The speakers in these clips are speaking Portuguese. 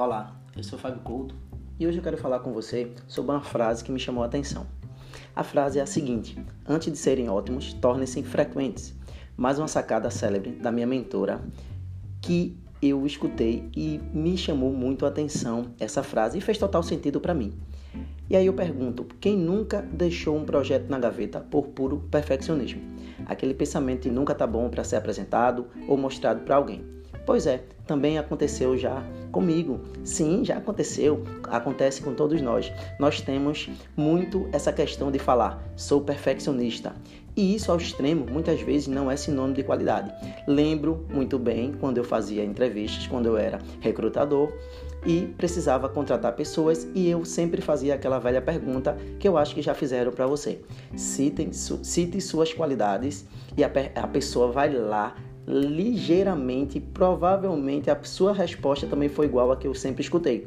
Olá, eu sou Fábio Couto e hoje eu quero falar com você sobre uma frase que me chamou a atenção. A frase é a seguinte: Antes de serem ótimos, tornem-se frequentes. Mais uma sacada célebre da minha mentora que eu escutei e me chamou muito a atenção essa frase e fez total sentido para mim. E aí eu pergunto: quem nunca deixou um projeto na gaveta por puro perfeccionismo? Aquele pensamento de nunca tá bom para ser apresentado ou mostrado para alguém. Pois é, também aconteceu já comigo. Sim, já aconteceu, acontece com todos nós. Nós temos muito essa questão de falar, sou perfeccionista. E isso ao extremo muitas vezes não é sinônimo de qualidade. Lembro muito bem quando eu fazia entrevistas, quando eu era recrutador e precisava contratar pessoas e eu sempre fazia aquela velha pergunta que eu acho que já fizeram para você. Citem, su, cite suas qualidades e a, a pessoa vai lá ligeiramente, provavelmente a sua resposta também foi igual a que eu sempre escutei.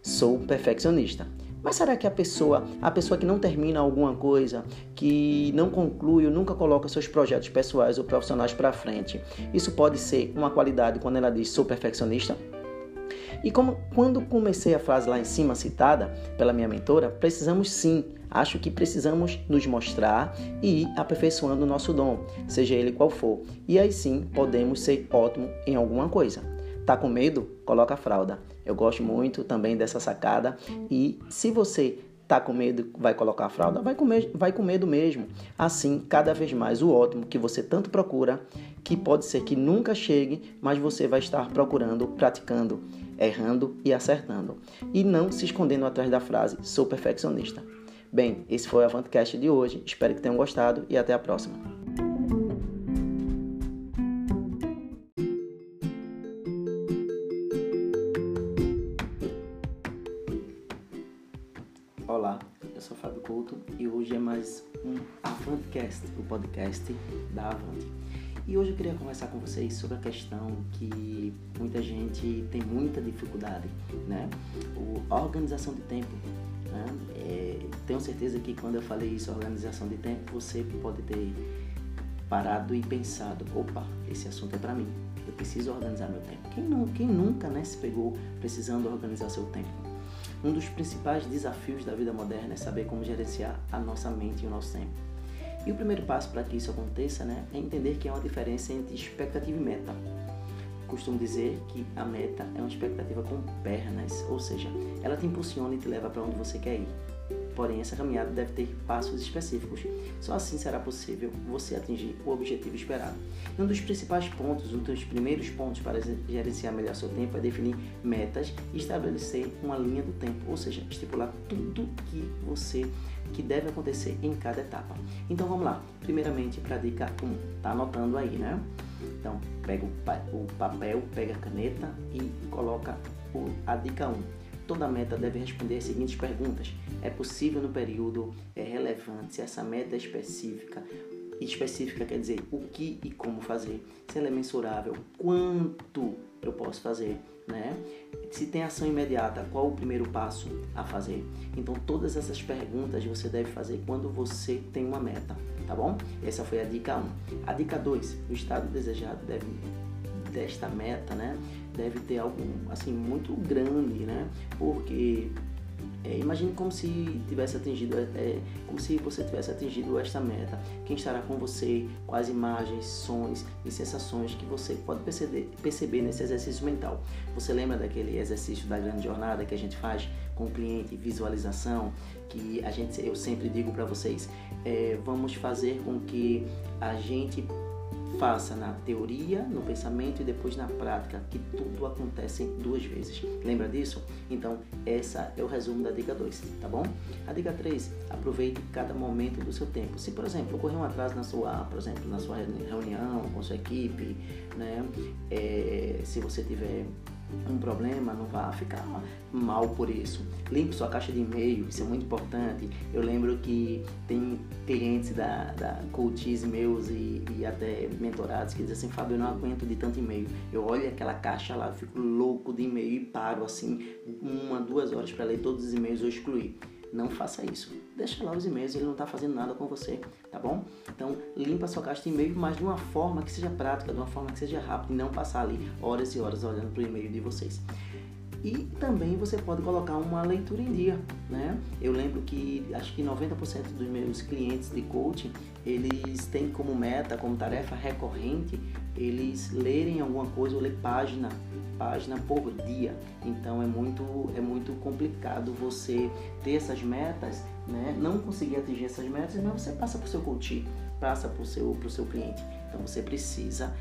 Sou perfeccionista. Mas será que a pessoa, a pessoa que não termina alguma coisa, que não conclui ou nunca coloca seus projetos pessoais ou profissionais para frente, isso pode ser uma qualidade quando ela diz sou perfeccionista? E como quando comecei a frase lá em cima citada pela minha mentora, precisamos sim, acho que precisamos nos mostrar e ir aperfeiçoando o nosso dom, seja ele qual for. E aí sim podemos ser ótimo em alguma coisa. Tá com medo? Coloca a fralda. Eu gosto muito também dessa sacada e se você tá com medo, vai colocar a fralda, vai com, vai com medo mesmo. Assim, cada vez mais o ótimo que você tanto procura, que pode ser que nunca chegue, mas você vai estar procurando, praticando errando e acertando, e não se escondendo atrás da frase sou perfeccionista. Bem, esse foi o Avantcast de hoje, espero que tenham gostado e até a próxima. Sou Fábio Couto e hoje é mais um Avantcast, o podcast da Avante. E hoje eu queria conversar com vocês sobre a questão que muita gente tem muita dificuldade, né? O, a organização de tempo. Né? É, tenho certeza que quando eu falei isso, organização de tempo, você pode ter parado e pensado, opa, esse assunto é para mim. Eu preciso organizar meu tempo. Quem, não, quem nunca né, se pegou precisando organizar seu tempo? Um dos principais desafios da vida moderna é saber como gerenciar a nossa mente e o nosso tempo. E o primeiro passo para que isso aconteça né, é entender que há uma diferença entre expectativa e meta. Costumo dizer que a meta é uma expectativa com pernas, ou seja, ela te impulsiona e te leva para onde você quer ir. Porém, essa caminhada deve ter passos específicos. Só assim será possível você atingir o objetivo esperado. Um dos principais pontos, um dos primeiros pontos para gerenciar melhor seu tempo é definir metas e estabelecer uma linha do tempo, ou seja, estipular tudo que você que deve acontecer em cada etapa. Então vamos lá. Primeiramente para a dica 1. Tá anotando aí, né? Então pega o papel, pega a caneta e coloca a dica 1. Toda meta deve responder as seguintes perguntas: É possível no período? É relevante? Se essa meta é específica? Específica quer dizer o que e como fazer. Se ela é mensurável, quanto eu posso fazer né? Se tem ação imediata, qual o primeiro passo a fazer? Então todas essas perguntas você deve fazer quando você tem uma meta, tá bom? Essa foi a dica 1. A dica 2, o estado desejado deve desta meta, né? Deve ter algo assim muito grande, né? Porque é, imagine como se tivesse atingido, é, é, como se você tivesse atingido esta meta. Quem estará com você, quais imagens, sons e sensações que você pode perceber, perceber nesse exercício mental. Você lembra daquele exercício da grande jornada que a gente faz com o cliente, visualização, que a gente, eu sempre digo para vocês, é, vamos fazer com que a gente Faça na teoria, no pensamento e depois na prática, que tudo acontece duas vezes. Lembra disso? Então, essa é o resumo da dica 2, tá bom? A dica 3, aproveite cada momento do seu tempo. Se, por exemplo, ocorrer um atraso na sua, por exemplo, na sua reunião com sua equipe, né? É, se você tiver um problema, não vá ficar mal por isso. Limpe sua caixa de e-mail, isso é muito importante. Eu lembro que tem clientes da, da coaches meus e, e até mentorados que dizem assim, Fábio, eu não aguento de tanto e-mail. Eu olho aquela caixa lá, fico louco de e-mail e paro assim uma, duas horas para ler todos os e-mails ou excluir. Não faça isso. Deixa lá os e-mails, ele não está fazendo nada com você, tá bom? Então, limpa sua caixa de e-mail, mas de uma forma que seja prática, de uma forma que seja rápida e não passar ali horas e horas olhando para o e-mail de vocês. E também você pode colocar uma leitura em dia, né? Eu lembro que acho que 90% dos meus clientes de coaching, eles têm como meta, como tarefa recorrente, eles lerem alguma coisa ou ler página, página por dia. Então é muito é muito complicado você ter essas metas, né? Não conseguir atingir essas metas, mas você passa para o seu coach, passa para o seu, pro seu cliente. Então você precisa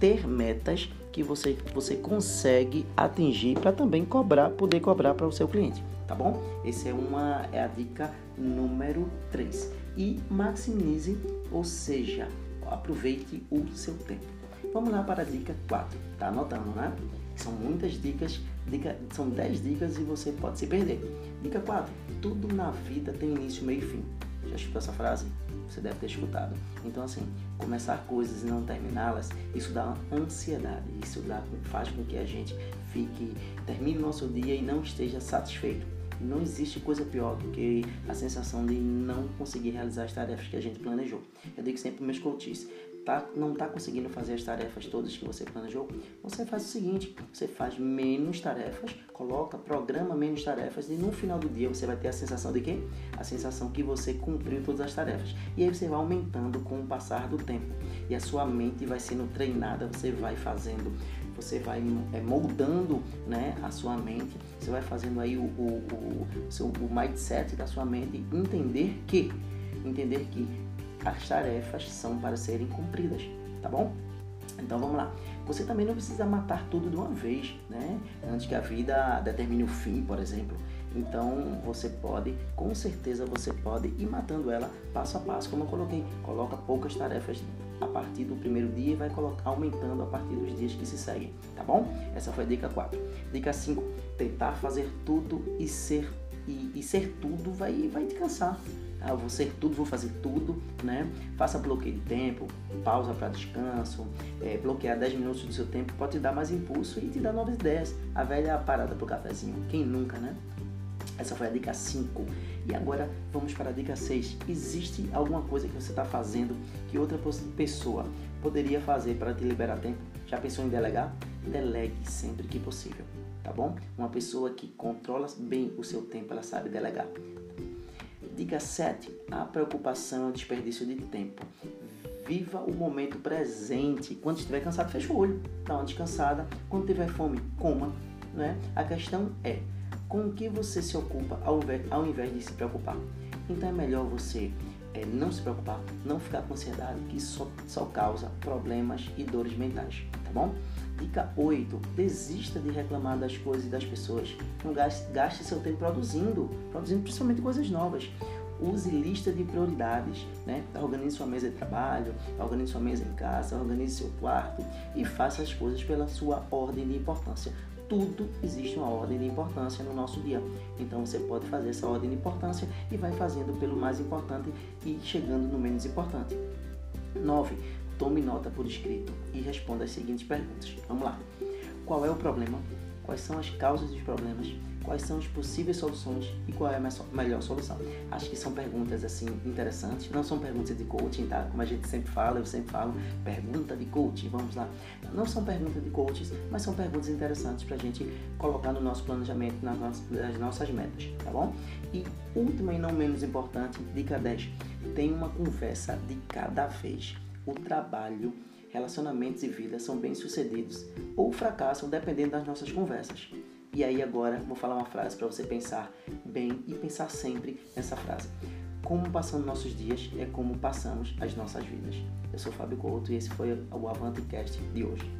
ter metas que você, você consegue atingir para também cobrar, poder cobrar para o seu cliente, tá bom? Essa é uma é a dica número 3. E maximize, ou seja, aproveite o seu tempo. Vamos lá para a dica 4. Tá anotando, né? São muitas dicas, dica, são 10 dicas e você pode se perder. Dica 4. Tudo na vida tem início, meio e fim. Já escutou essa frase? Você deve ter escutado. Então, assim, começar coisas e não terminá-las, isso dá ansiedade. Isso dá, faz com que a gente fique, termine o nosso dia e não esteja satisfeito. Não existe coisa pior do que a sensação de não conseguir realizar as tarefas que a gente planejou. Eu digo sempre para meus coaches, tá, não está conseguindo fazer as tarefas todas que você planejou, você faz o seguinte: você faz menos tarefas, coloca, programa menos tarefas e no final do dia você vai ter a sensação de quê? A sensação que você cumpriu todas as tarefas. E aí você vai aumentando com o passar do tempo e a sua mente vai sendo treinada, você vai fazendo você vai é, moldando né, a sua mente, você vai fazendo aí o, o, o, seu, o mindset da sua mente entender que entender que as tarefas são para serem cumpridas, tá bom? Então vamos lá. Você também não precisa matar tudo de uma vez, né? Antes que a vida determine o fim, por exemplo. Então você pode, com certeza você pode ir matando ela passo a passo, como eu coloquei. Coloca poucas tarefas a partir do primeiro dia e vai colocar, aumentando a partir dos dias que se seguem, tá bom? Essa foi a dica 4. Dica 5, tentar fazer tudo e ser e, e ser tudo vai, vai te cansar. Ah, vou ser tudo, vou fazer tudo, né? Faça bloqueio de tempo, pausa para descanso, é, bloquear 10 minutos do seu tempo pode te dar mais impulso e te dar novas ideias. A velha parada pro cafezinho, quem nunca, né? Essa foi a dica 5. E agora vamos para a dica 6. Existe alguma coisa que você está fazendo que outra pessoa poderia fazer para te liberar tempo? Já pensou em delegar? Delegue sempre que possível, tá bom? Uma pessoa que controla bem o seu tempo, ela sabe delegar. Dica 7. A preocupação é o desperdício de tempo. Viva o momento presente. Quando estiver cansado, fecha o olho. Dá uma descansada. Quando tiver fome, coma. Né? A questão é com o que você se ocupa ao invés, ao invés de se preocupar. Então é melhor você é, não se preocupar, não ficar com ansiedade, que só, só causa problemas e dores mentais, tá bom? Dica 8. Desista de reclamar das coisas e das pessoas. Não gaste, gaste seu tempo produzindo, produzindo principalmente coisas novas. Use lista de prioridades, né? Organize sua mesa de trabalho, organize sua mesa em casa, organize seu quarto e faça as coisas pela sua ordem de importância. Tudo existe uma ordem de importância no nosso dia. Então você pode fazer essa ordem de importância e vai fazendo pelo mais importante e chegando no menos importante. 9. Tome nota por escrito e responda as seguintes perguntas. Vamos lá. Qual é o problema? Quais são as causas dos problemas? Quais são as possíveis soluções e qual é a melhor solução? Acho que são perguntas assim interessantes. Não são perguntas de coaching, tá? Como a gente sempre fala, eu sempre falo, pergunta de coaching. Vamos lá. Não são perguntas de coaches, mas são perguntas interessantes para a gente colocar no nosso planejamento, nas nossas, nas nossas metas, tá bom? E última e não menos importante, dica 10. Tem uma conversa de cada vez o trabalho, relacionamentos e vida são bem-sucedidos ou fracassam dependendo das nossas conversas. E aí agora vou falar uma frase para você pensar bem e pensar sempre nessa frase. Como passamos nossos dias é como passamos as nossas vidas. Eu sou Fábio Couto e esse foi o AvanteCast de hoje.